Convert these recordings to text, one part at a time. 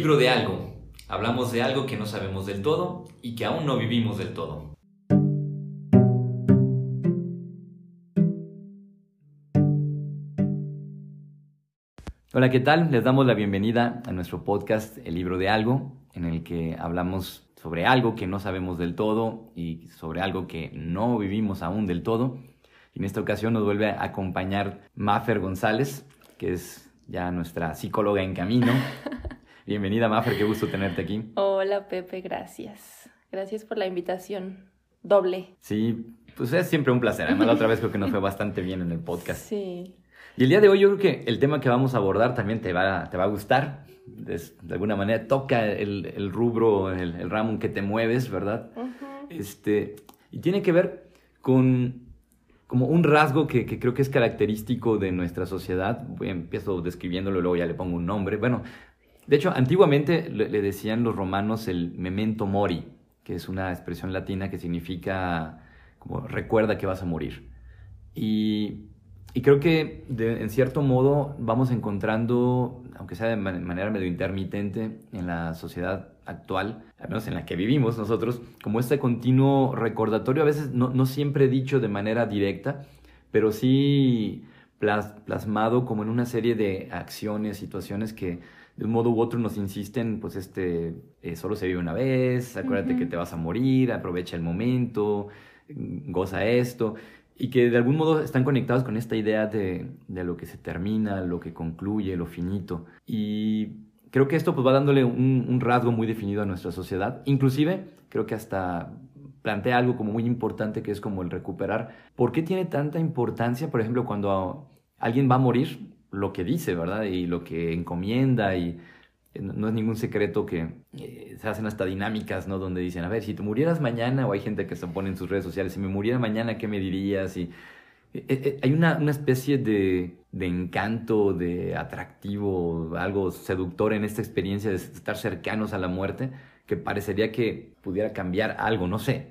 libro de algo. Hablamos de algo que no sabemos del todo y que aún no vivimos del todo. Hola, ¿qué tal? Les damos la bienvenida a nuestro podcast El libro de algo, en el que hablamos sobre algo que no sabemos del todo y sobre algo que no vivimos aún del todo. Y en esta ocasión nos vuelve a acompañar Maffer González, que es ya nuestra psicóloga en camino. Bienvenida, Maffer, qué gusto tenerte aquí. Hola, Pepe, gracias. Gracias por la invitación. Doble. Sí, pues es siempre un placer. Además, la otra vez creo que nos fue bastante bien en el podcast. Sí. Y el día de hoy yo creo que el tema que vamos a abordar también te va, te va a gustar. de alguna manera toca el, el rubro, el, el, ramo en que te mueves, ¿verdad? este, y tiene que ver con como un rasgo que, que, creo que es característico de nuestra sociedad. Voy, empiezo describiéndolo y luego ya le pongo un nombre. Bueno, de hecho, antiguamente le, decían los romanos el memento mori, que es una expresión latina que significa como recuerda que vas a morir. Y creo que en cierto modo vamos encontrando, aunque sea de manera medio intermitente en la sociedad actual, al menos en la que vivimos nosotros, como este continuo recordatorio, a veces no, siempre dicho de manera directa, pero sí plas, plasmado como en una serie de acciones, situaciones que de un modo u otro nos insisten, pues este, eh, solo se vive una vez, acuérdate uh -huh. que te vas a morir, aprovecha el momento, goza esto y que de algún modo están conectados con esta idea de, de, lo que se termina, lo que concluye, lo finito. Y creo que esto pues va dándole un, un, rasgo muy definido a nuestra sociedad. Inclusive creo que hasta plantea algo como muy importante que es como el recuperar. ¿Por qué tiene tanta importancia, por ejemplo, cuando alguien va a morir, lo que dice, ¿verdad? Y lo que encomienda y no es ningún secreto que eh, se hacen hasta dinámicas, ¿no? Donde dicen, a ver, si tú murieras mañana, o hay gente que se pone en sus redes sociales, si me muriera mañana, ¿qué me dirías? Y eh, eh, hay una, una especie de, de, encanto, de atractivo, algo seductor en esta experiencia de estar cercanos a la muerte, que parecería que pudiera cambiar algo, no sé.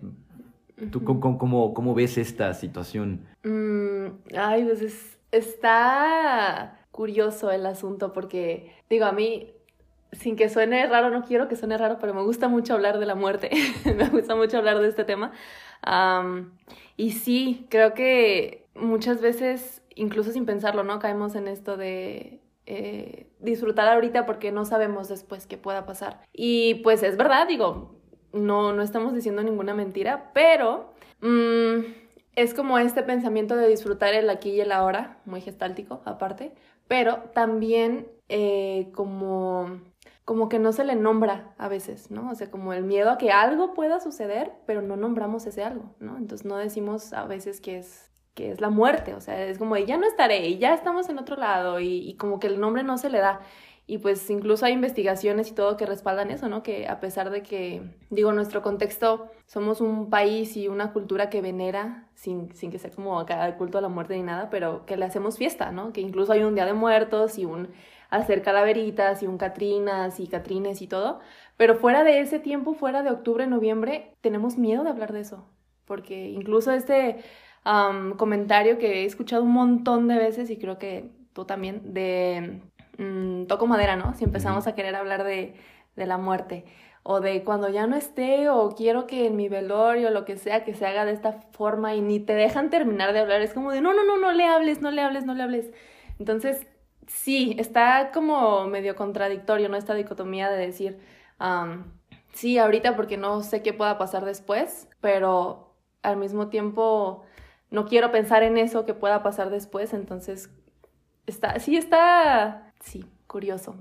¿Tú cómo, cómo, cómo ves esta situación? Mm, ay, pues es, está curioso el asunto porque, digo, a mí sin que suene raro, no quiero que suene raro, pero me gusta mucho hablar de la muerte, me gusta mucho hablar de este tema. Y sí, creo que muchas veces, incluso sin pensarlo, ¿no? Caemos en esto de eh, disfrutar ahorita porque no sabemos después qué pueda pasar. Y pues es verdad, digo, no, no estamos diciendo ninguna mentira, pero um, es como este pensamiento de disfrutar el aquí y el ahora, muy gestáltico aparte, pero también eh, como como que no se le nombra a veces, ¿no? O sea, como el miedo a que algo pueda suceder, pero no nombramos ese algo, ¿no? Entonces no decimos a veces que es, que es la muerte, o sea, es como, ya no estaré, y ya estamos en otro lado, y, y, como que el nombre no se le da. Y pues incluso hay investigaciones y todo que respaldan eso, ¿no? Que a pesar de que, digo, nuestro contexto, somos un país y una cultura que venera, sin, sin que sea como cada culto a la muerte ni nada, pero que le hacemos fiesta, ¿no? Que incluso hay un Día de Muertos y un hacer calaveritas y un Catrinas y Catrines y todo. Pero fuera de ese tiempo, fuera de octubre, noviembre, tenemos miedo de hablar de eso. Porque incluso este comentario que he escuchado un montón de veces y creo que tú también, de um, toco madera, ¿no? Si empezamos a querer hablar de, de la muerte o de cuando ya no esté o quiero que en mi velorio lo que sea que se haga de esta forma y ni te dejan terminar de hablar, es como de no, no, no, no le hables, no le hables, no le hables. Entonces, sí, está como medio contradictorio, ¿no? Esta dicotomía de decir, um, sí, ahorita porque no sé qué pueda pasar después, pero al mismo tiempo no quiero pensar en eso que pueda pasar después, entonces está, sí está, sí, curioso.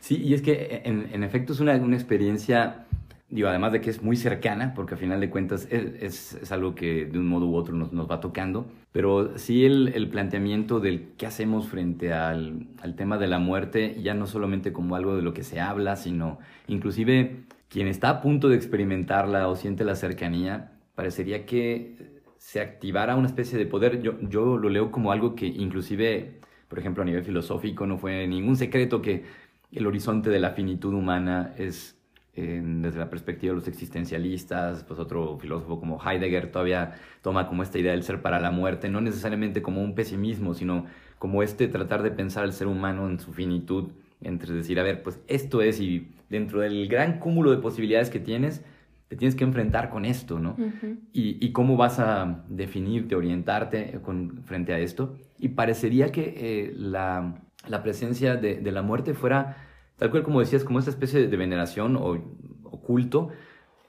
Sí, y es que en, en efecto es una, una, experiencia, digo, además de que es muy cercana, porque al final de cuentas es, es, es algo que de un modo u otro nos, nos va tocando, pero sí el, el, planteamiento del qué hacemos frente al, al, tema de la muerte, ya no solamente como algo de lo que se habla, sino inclusive quien está a punto de experimentarla o siente la cercanía, parecería que se activara una especie de poder. Yo, yo lo leo como algo que inclusive, por ejemplo, a nivel filosófico, no fue ningún secreto que el horizonte de la finitud humana es, desde la perspectiva de los existencialistas, pues otro filósofo como Heidegger todavía toma como esta idea del ser para la muerte, no necesariamente como un pesimismo, sino como este tratar de pensar al ser humano en su finitud entre decir, a ver, pues esto es y dentro del gran cúmulo de posibilidades que tienes, te tienes que enfrentar con esto, ¿no? y, y, cómo vas a definirte, orientarte con, frente a esto. Y parecería que eh, la, la, presencia de, de, la muerte fuera, tal cual como decías, como esta especie de veneración o oculto,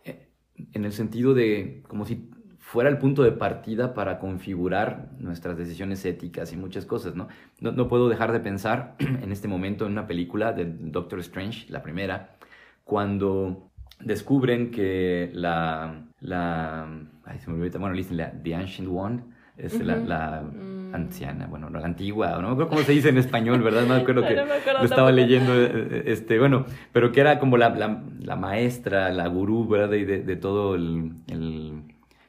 eh, en el sentido de como si fuera el punto de partida para configurar nuestras decisiones éticas y muchas cosas, ¿no? No, no puedo dejar de pensar en este momento en una película de Doctor Strange, la primera, cuando descubren que la, la ay, se me olvidó, bueno, dicen la The Ancient One, es la, la mm. anciana, bueno, la antigua, no me acuerdo cómo se dice en español, ¿verdad? No me acuerdo que lo estaba leyendo, eh, eh, este, bueno, pero que era como la, la, la maestra, la gurú, ¿verdad? De, de, todo el, el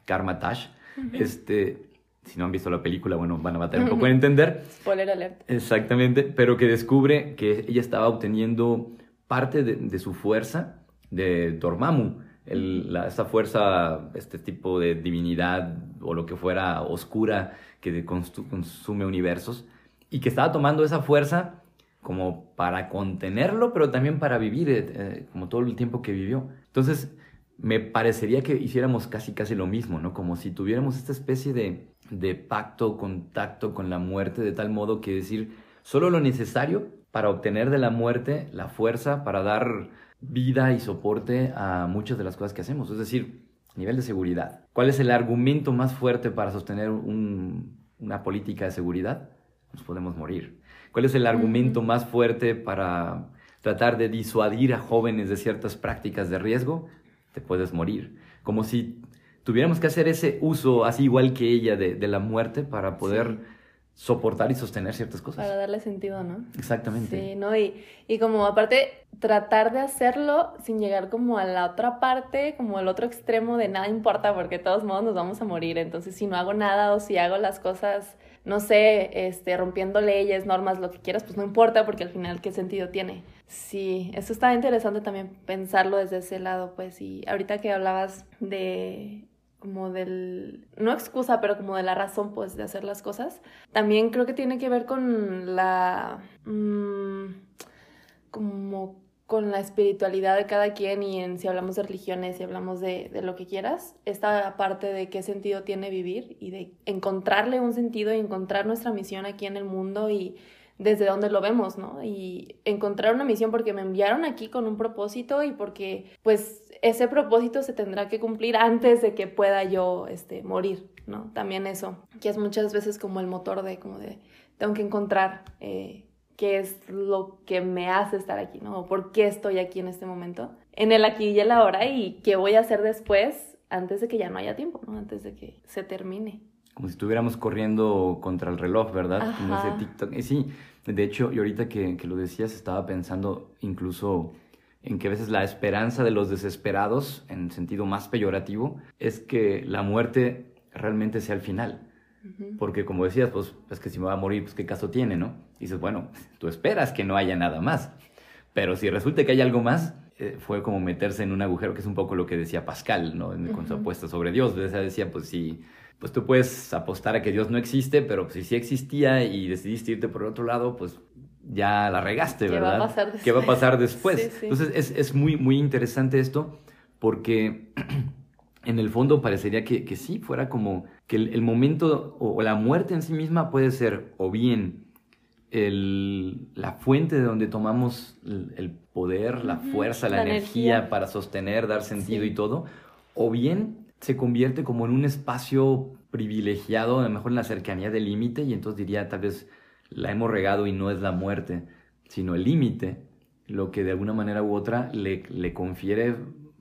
Karma Tash. Este, si no han visto la película, bueno, van a batallar un poco en entender. Spoiler alert. Exactamente, pero que descubre que ella estaba obteniendo parte de, de su fuerza de Dormammu, esta fuerza, este tipo de divinidad o lo que fuera oscura que consume universos, y que estaba tomando esa fuerza como para contenerlo, pero también para vivir eh, como todo el tiempo que vivió. Entonces, me parecería que hiciéramos casi casi lo mismo, ¿no? Como si tuviéramos esta especie de, de pacto, contacto con la muerte, de tal modo que decir solo lo necesario para obtener de la muerte la fuerza para dar vida y soporte a muchas de las cosas que hacemos. Es decir, nivel de seguridad. ¿Cuál es el argumento más fuerte para sostener una política de seguridad? Nos podemos morir. ¿Cuál es el argumento más fuerte para tratar de disuadir a jóvenes de ciertas prácticas de riesgo? Te puedes morir. Como si tuviéramos que hacer ese uso, así igual que ella, de, la muerte para poder soportar y sostener ciertas cosas. Para darle sentido, ¿no? Exactamente. Sí, ¿no? Y, y como aparte, tratar de hacerlo sin llegar como a la otra parte, como al otro extremo de nada importa porque de todos modos nos vamos a morir. Entonces, si no hago nada o si hago las cosas, no sé, este, rompiendo leyes, normas, lo que quieras, pues no importa porque al final, ¿qué sentido tiene? Sí, eso está interesante también pensarlo desde ese lado, pues, y ahorita que hablabas de como del, no excusa, pero como de la razón, pues, de hacer las cosas. También creo que tiene que ver con la, mm, como con la espiritualidad de cada quien y en si hablamos de religiones, si hablamos de, de, lo que quieras, esta parte de qué sentido tiene vivir y de encontrarle un sentido y encontrar nuestra misión aquí en el mundo y desde donde lo vemos, ¿no? Y encontrar una misión porque me enviaron aquí con un propósito y porque pues ese propósito se tendrá que cumplir antes de que pueda yo este, morir, ¿no? También eso, que es muchas veces como el motor de, como de, tengo que encontrar eh, qué es lo que me hace estar aquí, ¿no? O por qué estoy aquí en este momento, en el aquí y el ahora y qué voy a hacer después antes de que ya no haya tiempo, ¿no? Antes de que se termine como si estuviéramos corriendo contra el reloj, ¿verdad? Como ese TikTok. Sí, de hecho, y ahorita que, que, lo decías, estaba pensando incluso en que a veces la esperanza de los desesperados, en sentido más peyorativo, es que la muerte realmente sea el final. Porque como decías, pues es que si me va a morir, pues qué caso tiene, ¿no? Y dices, bueno, tú esperas que no haya nada más. Pero si resulta que hay algo más, fue como meterse en un agujero, que es un poco lo que decía Pascal, ¿no? Con su apuesta sobre Dios. O decía, pues si pues tú puedes apostar a que Dios no existe, pero pues, si sí existía y decidiste irte por otro lado, pues ya la regaste, ¿verdad? ¿Qué va a pasar después? ¿Qué va a pasar después? Entonces es, es, muy, muy interesante esto porque en el fondo parecería que, que sí, fuera como que el, momento o, la muerte en sí misma puede ser o bien el, la fuente de donde tomamos el, poder, la fuerza, la, energía, para sostener, dar sentido y todo, o bien se convierte como en un espacio privilegiado, a lo mejor en la cercanía del límite, y entonces diría tal vez la hemos regado y no es la muerte, sino el límite, lo que de alguna manera u otra le, le confiere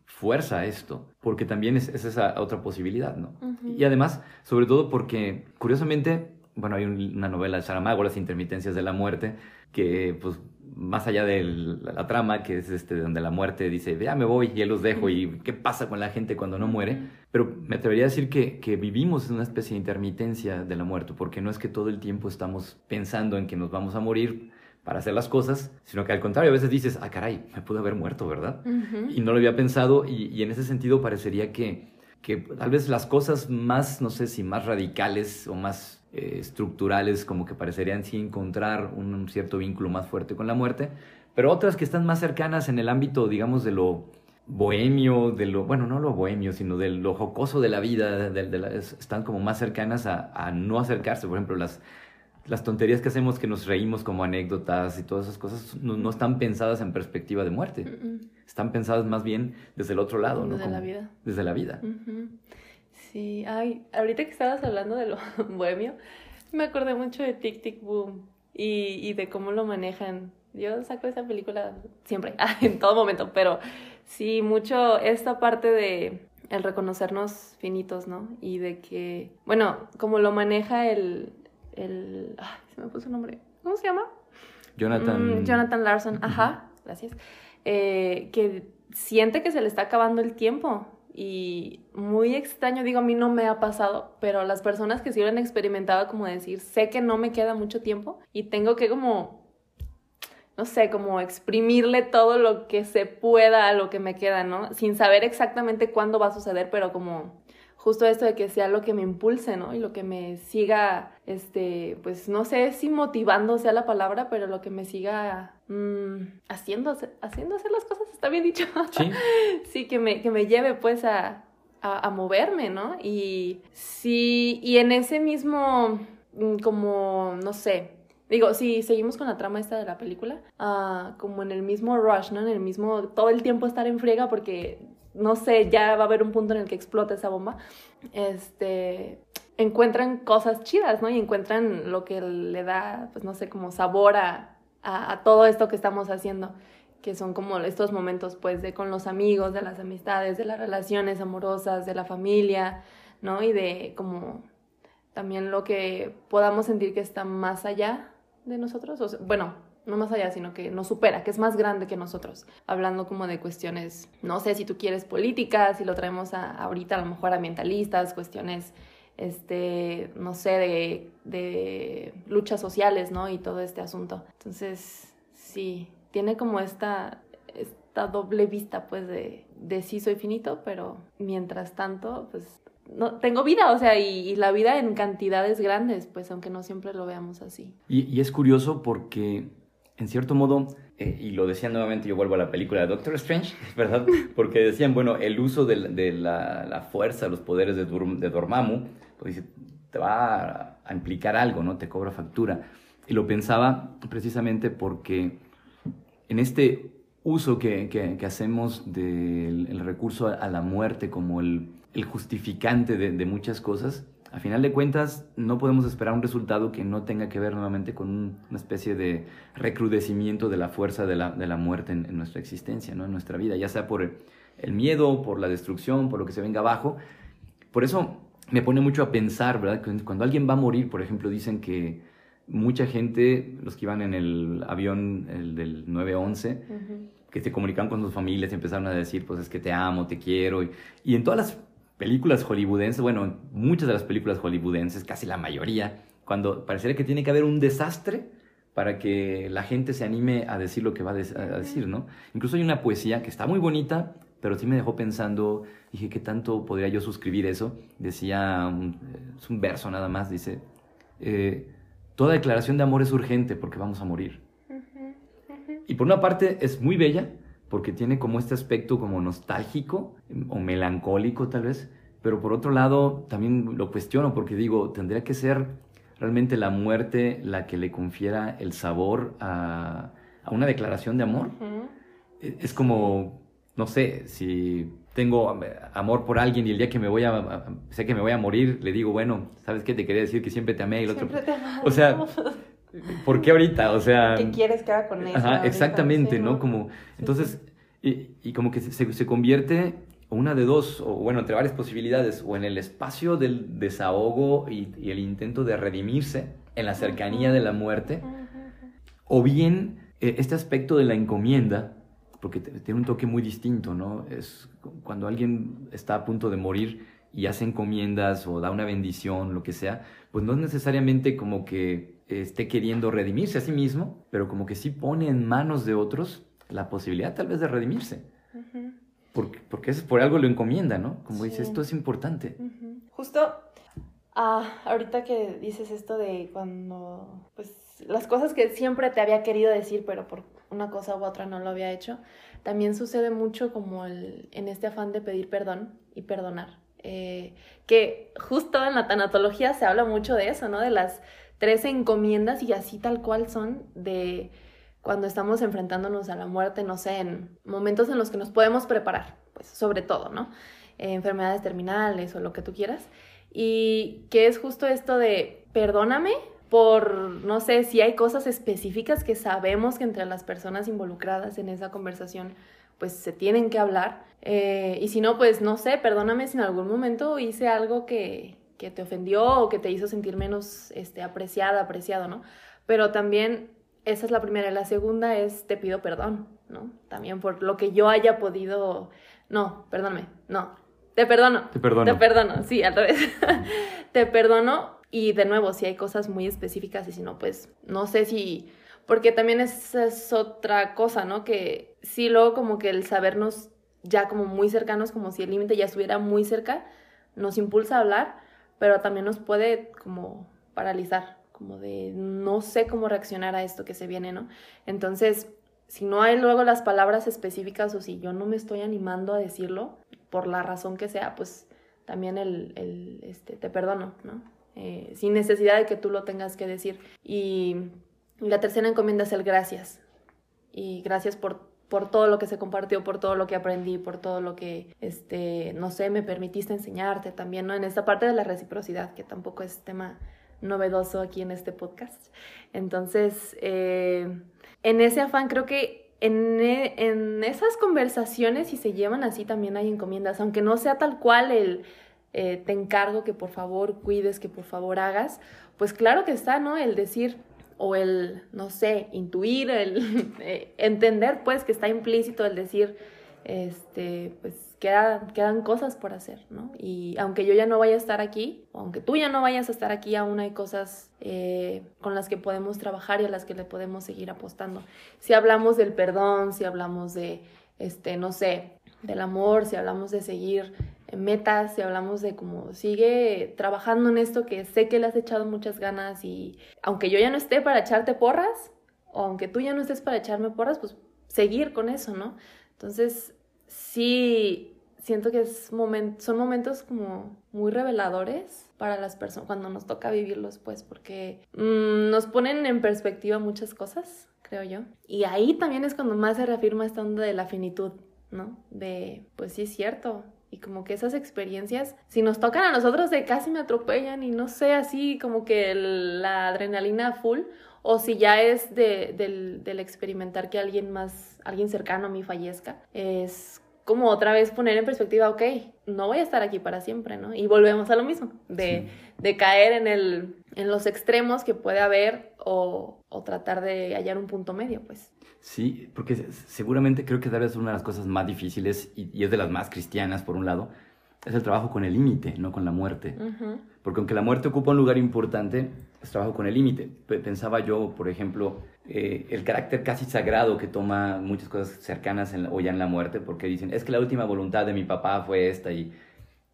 fuerza a esto, porque también es, esa otra posibilidad, ¿no? Y además, sobre todo porque, curiosamente, bueno, hay una novela de Saramago, Las intermitencias de la muerte, que pues más allá de la, trama, que es este, donde la muerte dice, ya me voy y él los dejo, y qué pasa con la gente cuando no muere. Pero me atrevería a decir que, que vivimos en una especie de intermitencia de la muerte, porque no es que todo el tiempo estamos pensando en que nos vamos a morir para hacer las cosas, sino que al contrario, a veces dices, ah, caray, me pude haber muerto, ¿verdad? Y no lo había pensado, y, y en ese sentido parecería que, que tal vez las cosas más, no sé si más radicales o más eh, estructurales como que parecerían sí encontrar un, cierto vínculo más fuerte con la muerte, pero otras que están más cercanas en el ámbito, digamos, de lo bohemio, de lo, bueno, no lo bohemio, sino de lo jocoso de la vida, de, están como más cercanas a, no acercarse. Por ejemplo, las, las tonterías que hacemos que nos reímos como anécdotas y todas esas cosas no, están pensadas en perspectiva de muerte. Están pensadas más bien desde el otro lado, ¿no? Desde la vida. Desde la vida. Sí, ay, ahorita que estabas hablando de lo bohemio, me acordé mucho de Tic Tic Boom y, y de cómo lo manejan. Yo saco esa película siempre, en todo momento, pero sí, mucho esta parte de el reconocernos finitos, ¿no? Y de que, bueno, como lo maneja el, el, ay, se me puso un nombre, ¿cómo se llama? Jonathan. Mm, Jonathan Larson, ajá, gracias. Eh, que siente que se le está acabando el tiempo y muy extraño, digo, a mí no me ha pasado, pero las personas que sí lo han experimentado, como decir, sé que no me queda mucho tiempo y tengo que como, no sé, como exprimirle todo lo que se pueda a lo que me queda, ¿no? Sin saber exactamente cuándo va a suceder, pero como justo esto de que sea lo que me impulse, ¿no? Y lo que me siga, este, pues no sé si motivando sea la palabra, pero lo que me siga haciendo, haciendo hacer las cosas, está bien dicho. Sí. sí, que me, que me lleve pues a, a, moverme, ¿no? Y sí, y en ese mismo, mm, como, no sé, Digo, si seguimos con la trama esta de la película, uh, como en el mismo rush, ¿no? En el mismo, todo el tiempo estar en friega porque no sé, ya va a haber un punto en el que explota esa bomba, este, encuentran cosas chidas, ¿no? Y encuentran lo que le da, pues no sé, como sabor a, a, todo esto que estamos haciendo, que son como estos momentos, pues, de con los amigos, de las amistades, de las relaciones amorosas, de la familia, ¿no? Y de como también lo que podamos sentir que está más allá de nosotros, o bueno, no más allá, sino que nos supera, que es más grande que nosotros, hablando como de cuestiones, no sé si tú quieres políticas, si lo traemos a, ahorita a lo mejor ambientalistas, cuestiones, este, no sé, de, de luchas sociales, ¿no? Y todo este asunto. Entonces, sí, tiene como esta, esta doble vista, pues, de, de sí soy finito, pero mientras tanto, pues, no, tengo vida, o sea, y, la vida en cantidades grandes, pues aunque no siempre lo veamos así. Y, y es curioso porque en cierto modo, eh, y lo decía nuevamente, yo vuelvo a la película de Doctor Strange, ¿verdad? Porque decían, bueno, el uso de, la, la, fuerza, los poderes de, de Dormammu, pues te va a, implicar algo, ¿no? Te cobra factura. Y lo pensaba precisamente porque en este uso que, hacemos del recurso a, la muerte como el, justificante de, muchas cosas, a final de cuentas, no podemos esperar un resultado que no tenga que ver nuevamente con una especie de recrudecimiento de la fuerza de la, de la muerte en, nuestra existencia, ¿no? en nuestra vida, ya sea por el, miedo, por la destrucción, por lo que se venga abajo. Por eso me pone mucho a pensar, ¿verdad? Cuando alguien va a morir, por ejemplo, dicen que mucha gente, los que iban en el avión el del 911, que se comunicaban con sus familias y empezaron a decir, pues es que te amo, te quiero. Y, y en todas las películas hollywoodenses, bueno, muchas de las películas hollywoodenses, casi la mayoría, cuando pareciera que tiene que haber un desastre para que la gente se anime a decir lo que va a, decir, ¿no? Incluso hay una poesía que está muy bonita, pero sí me dejó pensando, dije, ¿qué tanto podría yo suscribir eso? Decía, es un verso nada más, dice, eh, toda declaración de amor es urgente porque vamos a morir. Y por una parte es muy bella, porque tiene como este aspecto como nostálgico o melancólico tal vez, pero por otro lado también lo cuestiono porque digo, tendría que ser realmente la muerte la que le confiera el sabor a, una declaración de amor. E, es como, no sé, si tengo amor por alguien y el día que me voy a, sé que me voy a morir, le digo, bueno, ¿sabes qué? Te quería decir que siempre te amé y el otro... O sea, ¿Por qué ahorita? O sea... ¿Qué quieres que haga con eso? Ajá, exactamente, ¿no? Como, entonces, y, y, como que se, se, convierte una de dos, o bueno, entre varias posibilidades, o en el espacio del desahogo y, y el intento de redimirse en la cercanía de la muerte, o bien eh, este aspecto de la encomienda, porque tiene un toque muy distinto, ¿no? Es cuando alguien está a punto de morir y hace encomiendas o da una bendición, lo que sea, pues no es necesariamente como que esté queriendo redimirse a sí mismo, pero como que sí pone en manos de otros la posibilidad tal vez de redimirse. porque, porque es por algo lo encomienda, ¿no? Como dice, esto es importante. Justo ah, ahorita que dices esto de cuando, pues, las cosas que siempre te había querido decir, pero por una cosa u otra no lo había hecho. También sucede mucho como el, en este afán de pedir perdón y perdonar. Eh, que justo en la tanatología se habla mucho de eso, ¿no? De las tres encomiendas y así tal cual son de cuando estamos enfrentándonos a la muerte, no sé, en momentos en los que nos podemos preparar, pues sobre todo, ¿no? Eh, enfermedades terminales o lo que tú quieras. Y que es justo esto de perdóname por, no sé, si hay cosas específicas que sabemos que entre las personas involucradas en esa conversación pues se tienen que hablar. Eh, y si no, pues no sé, perdóname si en algún momento hice algo que, que te ofendió o que te hizo sentir menos este, apreciada, apreciado, ¿no? Pero también esa es la primera. La segunda es te pido perdón, ¿no? También por lo que yo haya podido... No, perdóname, no. Te perdono. Te perdono. Te perdono, sí, al revés. te perdono y de nuevo, si hay cosas muy específicas y si no, pues no sé si... Porque también esa es otra cosa, ¿no? Que sí, luego como que el sabernos ya como muy cercanos, como si el límite ya estuviera muy cerca, nos impulsa a hablar, pero también nos puede como paralizar, como de no sé cómo reaccionar a esto que se viene, ¿no? Entonces, si no hay luego las palabras específicas o si yo no me estoy animando a decirlo, por la razón que sea, pues también el, el este, te perdono, ¿no? Eh, sin necesidad de que tú lo tengas que decir. Y la tercera encomienda es el gracias. Y gracias por, por todo lo que se compartió, por todo lo que aprendí, por todo lo que, este, no sé, me permitiste enseñarte también, ¿no? En esta parte de la reciprocidad, que tampoco es tema novedoso aquí en este podcast. Entonces, eh, en ese afán creo que en, en, esas conversaciones, si se llevan así, también hay encomiendas, aunque no sea tal cual el eh, te encargo que por favor cuides, que por favor hagas, pues claro que está, ¿no? El decir o el, no sé, intuir, el eh, entender, pues, que está implícito el decir, este, pues, quedan, quedan cosas por hacer, ¿no? Y aunque yo ya no vaya a estar aquí, aunque tú ya no vayas a estar aquí, aún hay cosas eh, con las que podemos trabajar y a las que le podemos seguir apostando. Si hablamos del perdón, si hablamos de, este, no sé, del amor, si hablamos de seguir metas, si hablamos de cómo sigue trabajando en esto que sé que le has echado muchas ganas y aunque yo ya no esté para echarte porras, o aunque tú ya no estés para echarme porras, pues seguir con eso, ¿no? Entonces, sí, siento que es son momentos como muy reveladores para las personas cuando nos toca vivirlos, pues, porque mm, nos ponen en perspectiva muchas cosas, creo yo. Y ahí también es cuando más se reafirma esta onda de la finitud, ¿no? De, pues sí es cierto, y como que esas experiencias, si nos tocan a nosotros de casi me atropellan y no sé, así como que la adrenalina full, o si ya es de, del, del, experimentar que alguien más, alguien cercano a mí fallezca, es como otra vez poner en perspectiva, ok, no voy a estar aquí para siempre, ¿no? Y volvemos a lo mismo, de, de caer en, el, en los extremos que puede haber o, o tratar de hallar un punto medio, pues. Sí, porque seguramente creo que tal vez una de las cosas más difíciles y, es de las más cristianas, por un lado, es el trabajo con el límite, no con la muerte. Porque aunque la muerte ocupa un lugar importante, es trabajo con el límite. Pensaba yo, por ejemplo, eh, el carácter casi sagrado que toma muchas cosas cercanas o ya en la muerte, porque dicen, es que la última voluntad de mi papá fue esta y,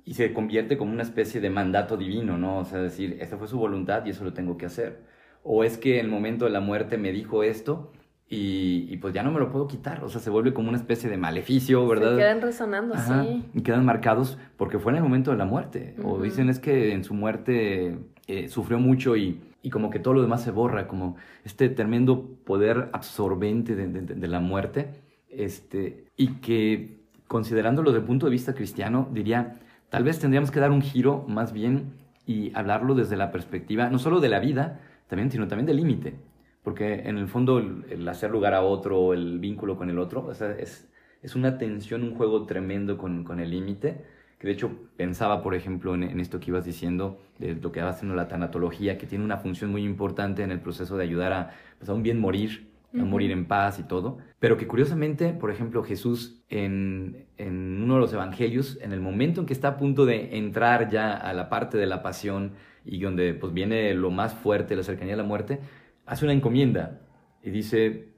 y se convierte como una especie de mandato divino, ¿no? O sea, decir, esta fue su voluntad y eso lo tengo que hacer. O es que en el momento de la muerte me dijo esto y, pues ya no me lo puedo quitar, o sea, se vuelve como una especie de maleficio, ¿verdad? Se quedan resonando, sí. Y quedan marcados porque fue en el momento de la muerte. O dicen es que en su muerte eh, sufrió mucho y, y, como que todo lo demás se borra, como este tremendo poder absorbente de, de, la muerte. Este, y que considerándolo desde el punto de vista cristiano, diría, tal vez tendríamos que dar un giro más bien y hablarlo desde la perspectiva, no solo de la vida, también, sino también del límite porque en el fondo el, hacer lugar a otro, el vínculo con el otro, es, es una tensión, un juego tremendo con, con el límite, que de hecho pensaba, por ejemplo, en, esto que ibas diciendo, de lo que va haciendo la tanatología, que tiene una función muy importante en el proceso de ayudar a, pues, a un bien morir, a morir en paz y todo, pero que curiosamente, por ejemplo, Jesús en, en uno de los evangelios, en el momento en que está a punto de entrar ya a la parte de la pasión y donde pues viene lo más fuerte, la cercanía a la muerte, hace una encomienda y dice,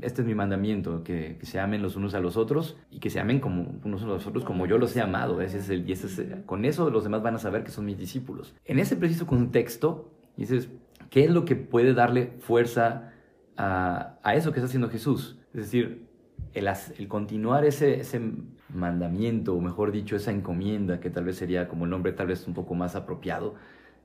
este es mi mandamiento, que, se amen los unos a los otros y que se amen como unos a los otros como yo los he amado. Ese es el, y con eso los demás van a saber que son mis discípulos. En ese preciso contexto, dices, ¿qué es lo que puede darle fuerza a, eso que está haciendo Jesús? Es decir, el, el continuar ese mandamiento, o mejor dicho, esa encomienda, que tal vez sería como el nombre tal vez un poco más apropiado,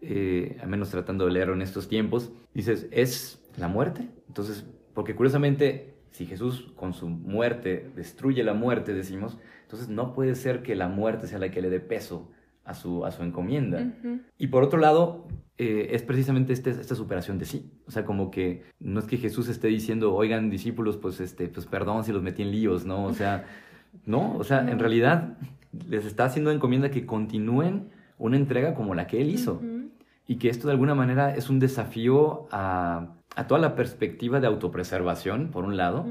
eh, al menos tratando de leerlo en estos tiempos, dices, es la muerte. Entonces, porque curiosamente, si Jesús con su muerte destruye la muerte, decimos, entonces no puede ser que la muerte sea la que le dé peso a su, a su encomienda. Y por otro lado, eh, es precisamente este, esta superación de sí. O sea, como que no es que Jesús esté diciendo, oigan, discípulos, pues, este, pues perdón si los metí en líos, ¿no? O sea, no, o sea, en realidad les está haciendo encomienda que continúen una entrega como la que él hizo. Y que esto de alguna manera es un desafío a, a toda la perspectiva de autopreservación, por un lado.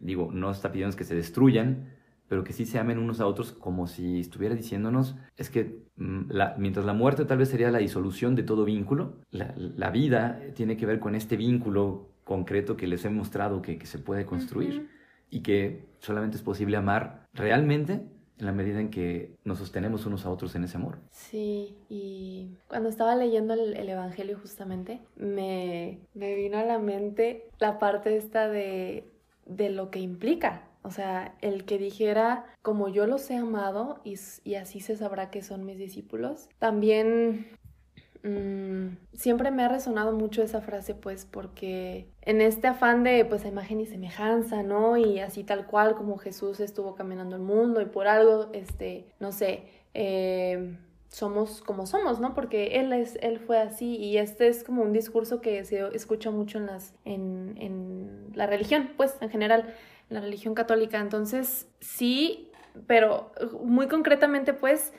Digo, no está pidiendo que se destruyan, pero que sí se amen unos a otros como si estuviera diciéndonos, es que mm, mientras la muerte tal vez sería la disolución de todo vínculo, la, vida tiene que ver con este vínculo concreto que les he mostrado que, que se puede construir y que solamente es posible amar realmente en la medida en que nos sostenemos unos a otros en ese amor. Sí, y cuando estaba leyendo el, Evangelio justamente, me, me, vino a la mente la parte esta de, de lo que implica. O sea, el que dijera, como yo los he amado y, y así se sabrá que son mis discípulos, también Mm, siempre me ha resonado mucho esa frase, pues, porque en este afán de, pues, imagen y semejanza, ¿no? Y así tal cual como Jesús estuvo caminando el mundo y por algo, este, no sé, eh, somos como somos, ¿no? Porque él es, él fue así y este es como un discurso que se escucha mucho en las, en, en la religión, pues, en general, en la religión católica. Entonces, sí, pero muy concretamente, pues,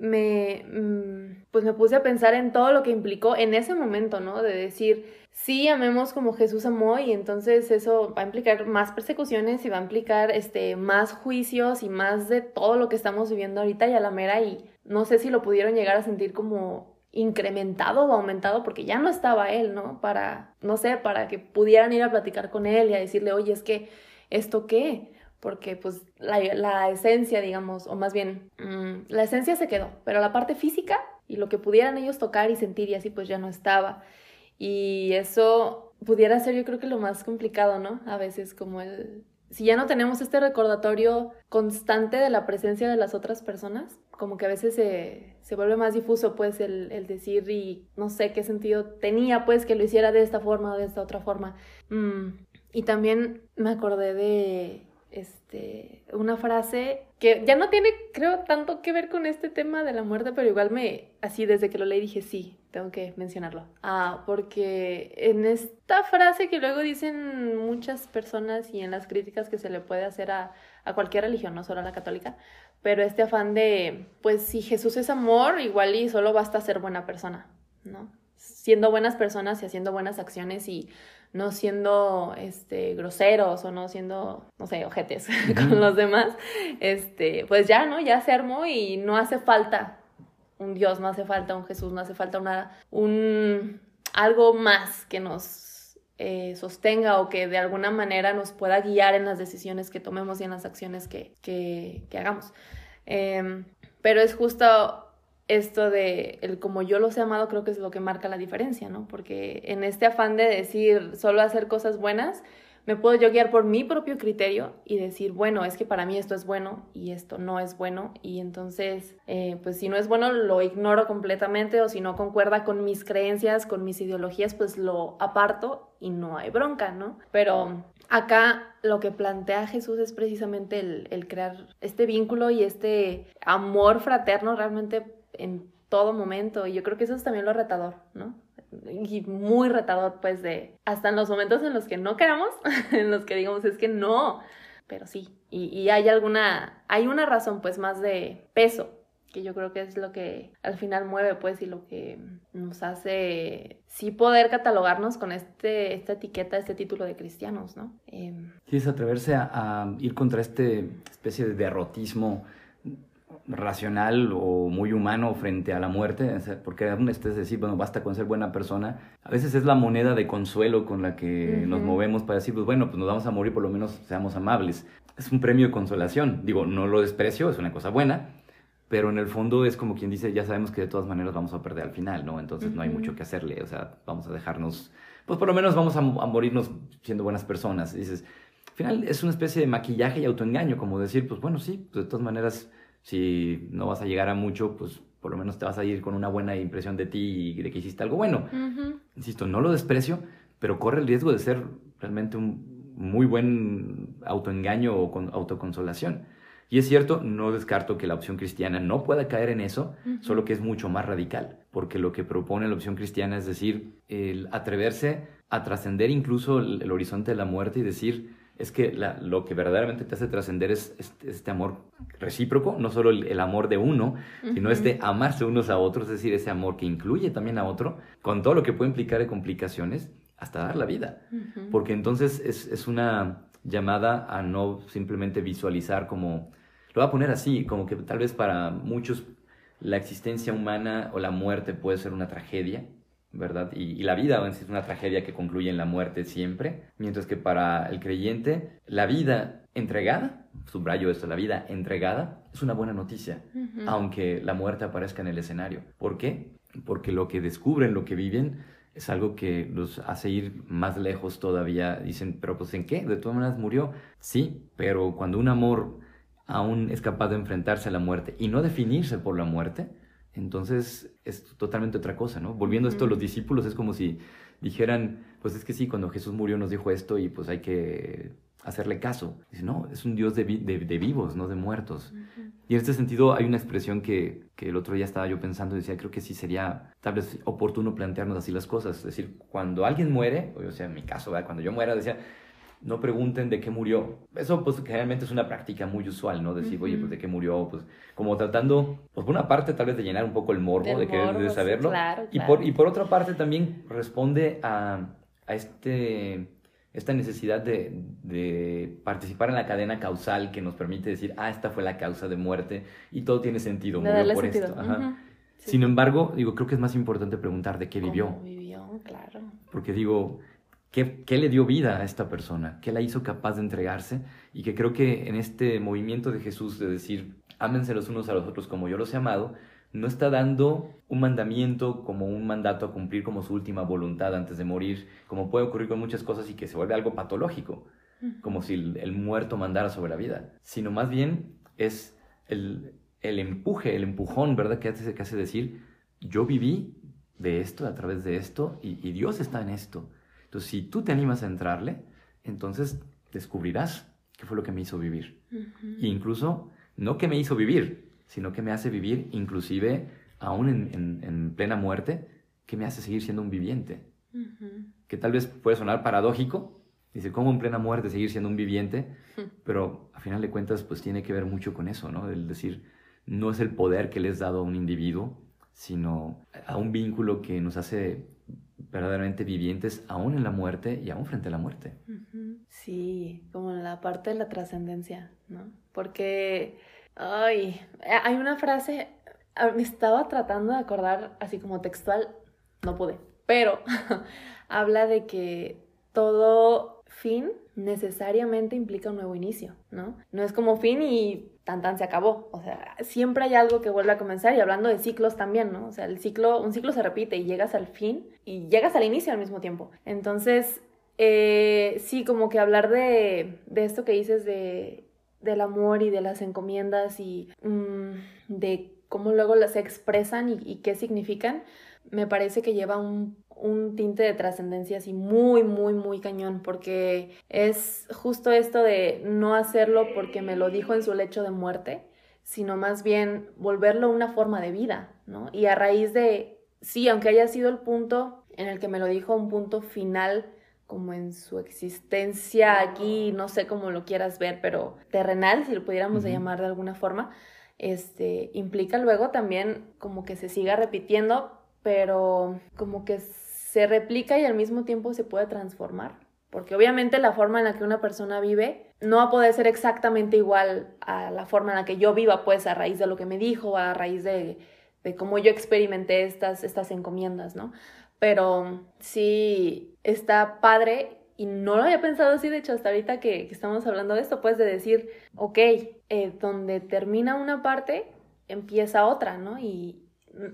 me, mm, pues me puse a pensar en todo lo que implicó en ese momento, ¿no? De decir, sí, amemos como Jesús amó y entonces eso va a implicar más persecuciones y va a implicar este, más juicios y más de todo lo que estamos viviendo ahorita y a la mera y no sé si lo pudieron llegar a sentir como incrementado o aumentado porque ya no estaba él, ¿no? Para, no sé, para que pudieran ir a platicar con él y a decirle, oye, es que, ¿esto qué? Porque pues la, esencia, digamos, o más bien, mm, la esencia se quedó, pero la parte física y lo que pudieran ellos tocar y sentir y así pues ya no estaba. Y eso pudiera ser yo creo que lo más complicado, ¿no? A veces como el... Si ya no tenemos este recordatorio constante de la presencia de las otras personas, como que a veces se, se vuelve más difuso pues el, el, decir y no sé qué sentido tenía pues que lo hiciera de esta forma o de esta otra forma. Mm, y también me acordé de este, una frase que ya no tiene, creo, tanto que ver con este tema de la muerte, pero igual me, así desde que lo leí dije, sí, tengo que mencionarlo. Ah, porque en esta frase que luego dicen muchas personas y en las críticas que se le puede hacer a, a cualquier religión, no solo a la católica, pero este afán de, pues si Jesús es amor, igual y solo basta ser buena persona, ¿no? Siendo buenas personas y haciendo buenas acciones y no siendo este, groseros o no siendo, no sé, ojetes con los demás, este, pues ya, ¿no? Ya se armó y no hace falta un Dios, no hace falta un Jesús, no hace falta una, un, algo más que nos eh, sostenga o que de alguna manera nos pueda guiar en las decisiones que tomemos y en las acciones que, que, hagamos. Em, pero es justo esto de el como yo los he amado creo que es lo que marca la diferencia, ¿no? Porque en este afán de decir solo hacer cosas buenas, me puedo yo guiar por mi propio criterio y decir, bueno, es que para mí esto es bueno y esto no es bueno y entonces, eh, pues si no es bueno lo ignoro completamente o si no concuerda con mis creencias, con mis ideologías, pues lo aparto y no hay bronca, ¿no? Pero acá lo que plantea Jesús es precisamente el, el crear este vínculo y este amor fraterno realmente en todo momento. Y yo creo que eso es también lo retador, ¿no? Y muy retador, pues, de hasta en los momentos en los que no queramos, en los que digamos es que no, pero sí. Y, y hay alguna, hay una razón, pues, más de peso, que yo creo que es lo que al final mueve, pues, y lo que nos hace sí poder catalogarnos con este, esta etiqueta, este título de cristianos, ¿no? Eh, sí, es atreverse a, a ir contra este especie de derrotismo racional o muy humano frente a la muerte, porque aún estés decir, bueno, basta con ser buena persona, a veces es la moneda de consuelo con la que nos movemos para decir, pues bueno, pues nos vamos a morir, por lo menos seamos amables. Es un premio de consolación, digo, no lo desprecio, es una cosa buena, pero en el fondo es como quien dice, ya sabemos que de todas maneras vamos a perder al final, ¿no? Entonces no hay mucho que hacerle, o sea, vamos a dejarnos, pues por lo menos vamos a, morirnos siendo buenas personas. dices, al final es una especie de maquillaje y autoengaño, como decir, pues bueno, sí, pues de todas maneras, si no vas a llegar a mucho, pues por lo menos te vas a ir con una buena impresión de ti y de que hiciste algo bueno. Insisto, no lo desprecio, pero corre el riesgo de ser realmente un muy buen autoengaño o con autoconsolación. Y es cierto, no descarto que la opción cristiana no pueda caer en eso, solo que es mucho más radical, porque lo que propone la opción cristiana es decir, el atreverse a trascender incluso el, horizonte de la muerte y decir, es que lo que verdaderamente te hace trascender es, este amor recíproco, no solo el, amor de uno, sino este amarse unos a otros, es decir, ese amor que incluye también a otro, con todo lo que puede implicar de complicaciones, hasta dar la vida. Porque entonces es, es, una llamada a no simplemente visualizar como lo voy a poner así, como que tal vez para muchos la existencia humana o la muerte puede ser una tragedia, ¿verdad? Y, la vida es una tragedia que concluye en la muerte siempre, mientras que para el creyente la vida entregada, subrayo esto, la vida entregada es una buena noticia, aunque la muerte aparezca en el escenario. ¿Por qué? Porque lo que descubren, lo que viven, es algo que los hace ir más lejos todavía. Dicen, pero pues ¿en qué? De todas maneras murió. Sí, pero cuando un amor aún es capaz de enfrentarse a la muerte y no definirse por la muerte, entonces es totalmente otra cosa, ¿no? Volviendo a esto, los discípulos es como si dijeran, pues es que sí, cuando Jesús murió nos dijo esto y pues hay que hacerle caso. Dice, no, es un Dios de, vivos, no de muertos. Y en este sentido hay una expresión que, que, el otro día estaba yo pensando y decía, creo que sí sería tal vez oportuno plantearnos así las cosas. Es decir, cuando alguien muere, o sea, en mi caso, cuando yo muera, decía, no pregunten de qué murió. Eso pues generalmente es una práctica muy usual, ¿no? Decir, oye, pues de qué murió, pues como tratando, pues por una parte tal vez de llenar un poco el morbo, de querer saberlo. Y, por, y por otra parte también responde a, a este, esta necesidad de, de, participar en la cadena causal que nos permite decir, ah, esta fue la causa de muerte y todo tiene sentido, murió por esto. Sin embargo, digo, creo que es más importante preguntar de qué vivió. vivió, claro. Porque digo, ¿Qué, le dio vida a esta persona? ¿Qué la hizo capaz de entregarse? Y que creo que en este movimiento de Jesús de decir, ámense los unos a los otros como yo los he amado, no está dando un mandamiento como un mandato a cumplir como su última voluntad antes de morir, como puede ocurrir con muchas cosas y que se vuelve algo patológico, como si el, muerto mandara sobre la vida, sino más bien es el, empuje, el empujón, ¿verdad? Que hace, que hace decir, yo viví de esto, a través de esto, y, y Dios está en esto. Entonces, si tú te animas a entrarle, entonces descubrirás qué fue lo que me hizo vivir. E incluso, no que me hizo vivir, sino que me hace vivir, inclusive, aún en, plena muerte, que me hace seguir siendo un viviente. Que tal vez puede sonar paradójico, dice, ¿cómo en plena muerte seguir siendo un viviente? Pero a final de cuentas, pues tiene que ver mucho con eso, ¿no? El decir, no es el poder que le has dado a un individuo, sino a un vínculo que nos hace verdaderamente vivientes aún en la muerte y aún frente a la muerte. Sí, como en la parte de la trascendencia, ¿no? Porque, ay, hay una frase, ah, me estaba tratando de acordar así como textual, no pude, pero habla de que todo fin necesariamente implica un nuevo inicio, ¿no? No es como fin y tan tan se acabó, o sea, siempre hay algo que vuelve a comenzar y hablando de ciclos también, ¿no? O sea, el ciclo, un ciclo se repite y llegas al fin y llegas al inicio al mismo tiempo. Entonces, eh, sí, como que hablar de, de esto que dices de, del amor y de las encomiendas y mm, de cómo luego las expresan y qué significan, me parece que lleva un un tinte de trascendencia así muy, muy, muy cañón, porque es justo esto de no hacerlo porque me lo dijo en su lecho de muerte, sino más bien volverlo una forma de vida, ¿no? Y a raíz de, sí, aunque haya sido el punto en el que me lo dijo, un punto final como en su existencia aquí, no sé cómo lo quieras ver, pero terrenal, si lo pudiéramos llamar de alguna forma, este, implica luego también como que se siga repitiendo, pero como que se replica y al mismo tiempo se puede transformar. Porque obviamente la forma en la que una persona vive no va a poder ser exactamente igual a la forma en la que yo viva, pues a raíz de lo que me dijo, a raíz de, de cómo yo experimenté estas, estas encomiendas, ¿no? Pero sí está padre y no lo había pensado así, de hecho, hasta ahorita que, estamos hablando de esto, pues de decir, ok, eh, donde termina una parte, empieza otra, ¿no? Y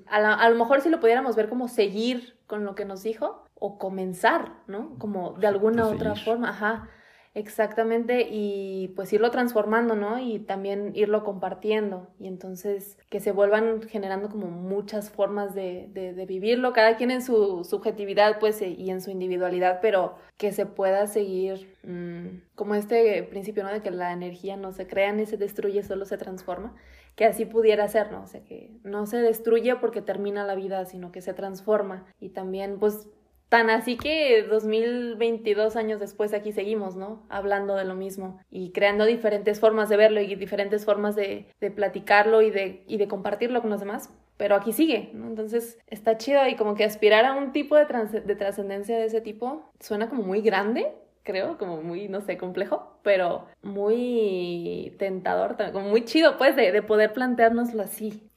a, lo mejor si lo pudiéramos ver como seguir con lo que nos dijo o comenzar, ¿no? Como de alguna otra forma, ajá. Exactamente, y pues irlo transformando, ¿no? Y también irlo compartiendo. Y entonces que se vuelvan generando como muchas formas de, de, vivirlo, cada quien en su subjetividad, pues, e, y en su individualidad, pero que se pueda seguir mm, como este principio, ¿no? De que la energía no se crea ni se destruye, solo se transforma. Que así pudiera ser, ¿no? O sea, que no se destruye porque termina la vida, sino que se transforma. Y también, pues, Tan así que 2022 años después aquí seguimos, ¿no? Hablando de lo mismo y creando diferentes formas de verlo y diferentes formas de, de platicarlo y de, y de compartirlo con los demás. Pero aquí sigue, ¿no? Entonces está chido y como que aspirar a un tipo de, de trascendencia de ese tipo suena como muy grande, creo, como muy, no sé, complejo, pero muy tentador, como muy chido, pues, de, de poder planteárnoslo así.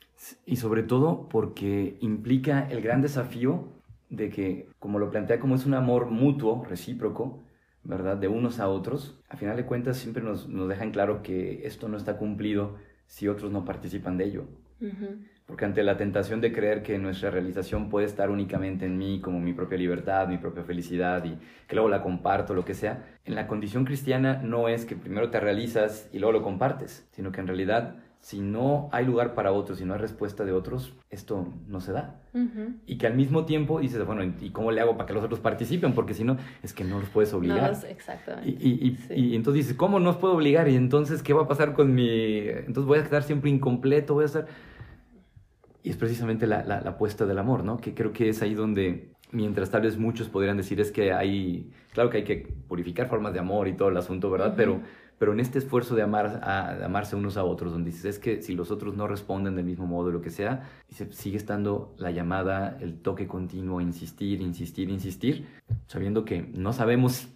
Y sobre todo porque implica el gran desafío de que, como lo plantea, como es un amor mutuo, recíproco, ¿verdad? De unos a otros, a final de cuentas siempre nos, nos dejan claro que esto no está cumplido si otros no participan de ello. Porque ante la tentación de creer que nuestra realización puede estar únicamente en mí, como mi propia libertad, mi propia felicidad, y que luego la comparto, lo que sea, en la condición cristiana no es que primero te realizas y luego lo compartes, sino que en realidad si no hay lugar para otros, si no hay respuesta de otros, esto no se da. Y que al mismo tiempo dices, bueno, ¿y cómo le hago para que los otros participen? Porque si no, es que no los puedes obligar. No, exactamente. Y, y, entonces dices, ¿cómo no os puedo obligar? Y entonces, ¿qué va a pasar con mi...? Entonces voy a quedar siempre incompleto, voy a estar... Y es precisamente la, la, apuesta del amor, ¿no? Que creo que es ahí donde, mientras tal vez muchos podrían decir, es que hay... Claro que hay que purificar formas de amor y todo el asunto, ¿verdad? Pero pero en este esfuerzo de, amar, a, amarse unos a otros, donde dices, es que si los otros no responden del mismo modo, lo que sea, dice, sigue estando la llamada, el toque continuo, insistir, insistir, insistir, sabiendo que no sabemos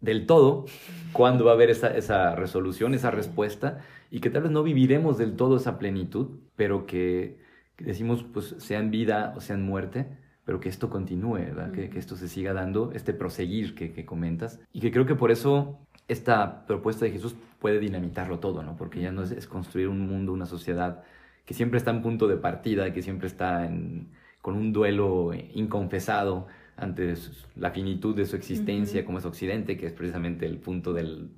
del todo cuándo va a haber esa, esa resolución, esa respuesta, y que tal vez no viviremos del todo esa plenitud, pero que, decimos, pues, sea en vida o sea en muerte, pero que esto continúe, ¿verdad? que, que, esto se siga dando, este proseguir que, que comentas, y que creo que por eso esta propuesta de Jesús puede dinamitarlo todo, ¿no? Porque ya no es, construir un mundo, una sociedad que siempre está en punto de partida, que siempre está con un duelo inconfesado ante la finitud de su existencia, como es Occidente, que es precisamente el punto del,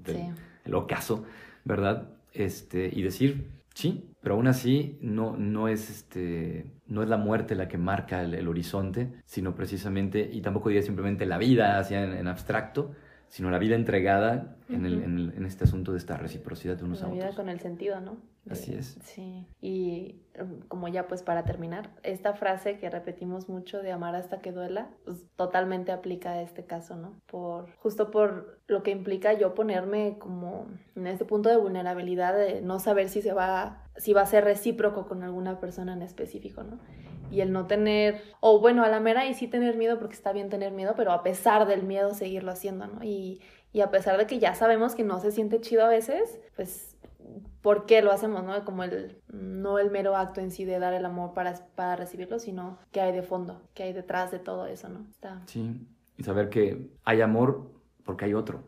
ocaso, ¿verdad? Este, y decir, sí, pero aún así no, no, es, este, no es la muerte la que marca el, horizonte, sino precisamente, y tampoco diría simplemente la vida hacia en abstracto, sino la vida entregada en, el, en, este asunto de esta reciprocidad de unos a otros. La vida con el sentido, ¿no? Así es. Sí, y um, como ya pues para terminar, esta frase que repetimos mucho de amar hasta que duela, pues totalmente aplica a este caso, ¿no? Por, justo por lo que implica yo ponerme como en este punto de vulnerabilidad de no saber si se va, si va a ser recíproco con alguna persona en específico, ¿no? Y el no tener, o bueno, a la mera y sí tener miedo porque está bien tener miedo, pero a pesar del miedo seguirlo haciendo, ¿no? Y, y a pesar de que ya sabemos que no se siente chido a veces, pues, ¿por qué lo hacemos, no? Como el, no el mero acto en sí de dar el amor para, para recibirlo, sino qué hay de fondo, qué hay detrás de todo eso, ¿no? Está... Sí, y saber que hay amor porque hay otro.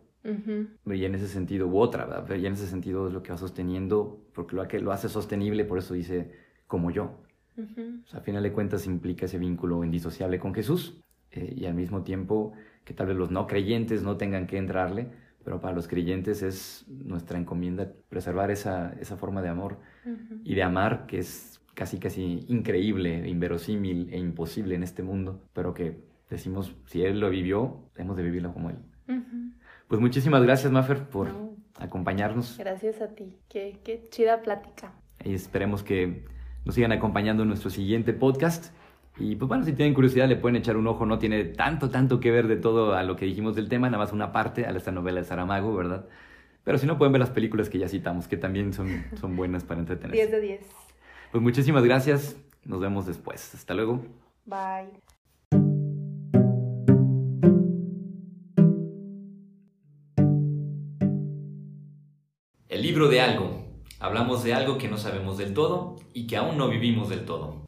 Y en ese sentido, u otra, ¿verdad? Y en ese sentido es lo que va sosteniendo, porque lo, que lo hace sostenible, por eso dice como yo, o sea, a final de cuentas implica ese vínculo indisociable con Jesús eh, y al mismo tiempo que tal vez los no creyentes no tengan que entrarle, pero para los creyentes es nuestra encomienda preservar esa, esa forma de amor y de amar que es casi casi increíble, inverosímil e imposible en este mundo, pero que decimos, si Él lo vivió, hemos de vivirlo como Él. Pues muchísimas gracias, Maffer, por acompañarnos. Gracias a ti, qué, qué chida plática. Y esperemos que nos sigan acompañando en nuestro siguiente podcast. Y pues bueno, si tienen curiosidad le pueden echar un ojo, no tiene tanto, tanto que ver de todo a lo que dijimos del tema, nada más una parte a esta novela de Saramago, ¿verdad? Pero si no, pueden ver las películas que ya citamos, que también son, son buenas para entretenerse. 10 de 10. Pues muchísimas gracias, nos vemos después. Hasta luego. Bye. El libro de algo. Hablamos de algo que no sabemos del todo y que aún no vivimos del todo.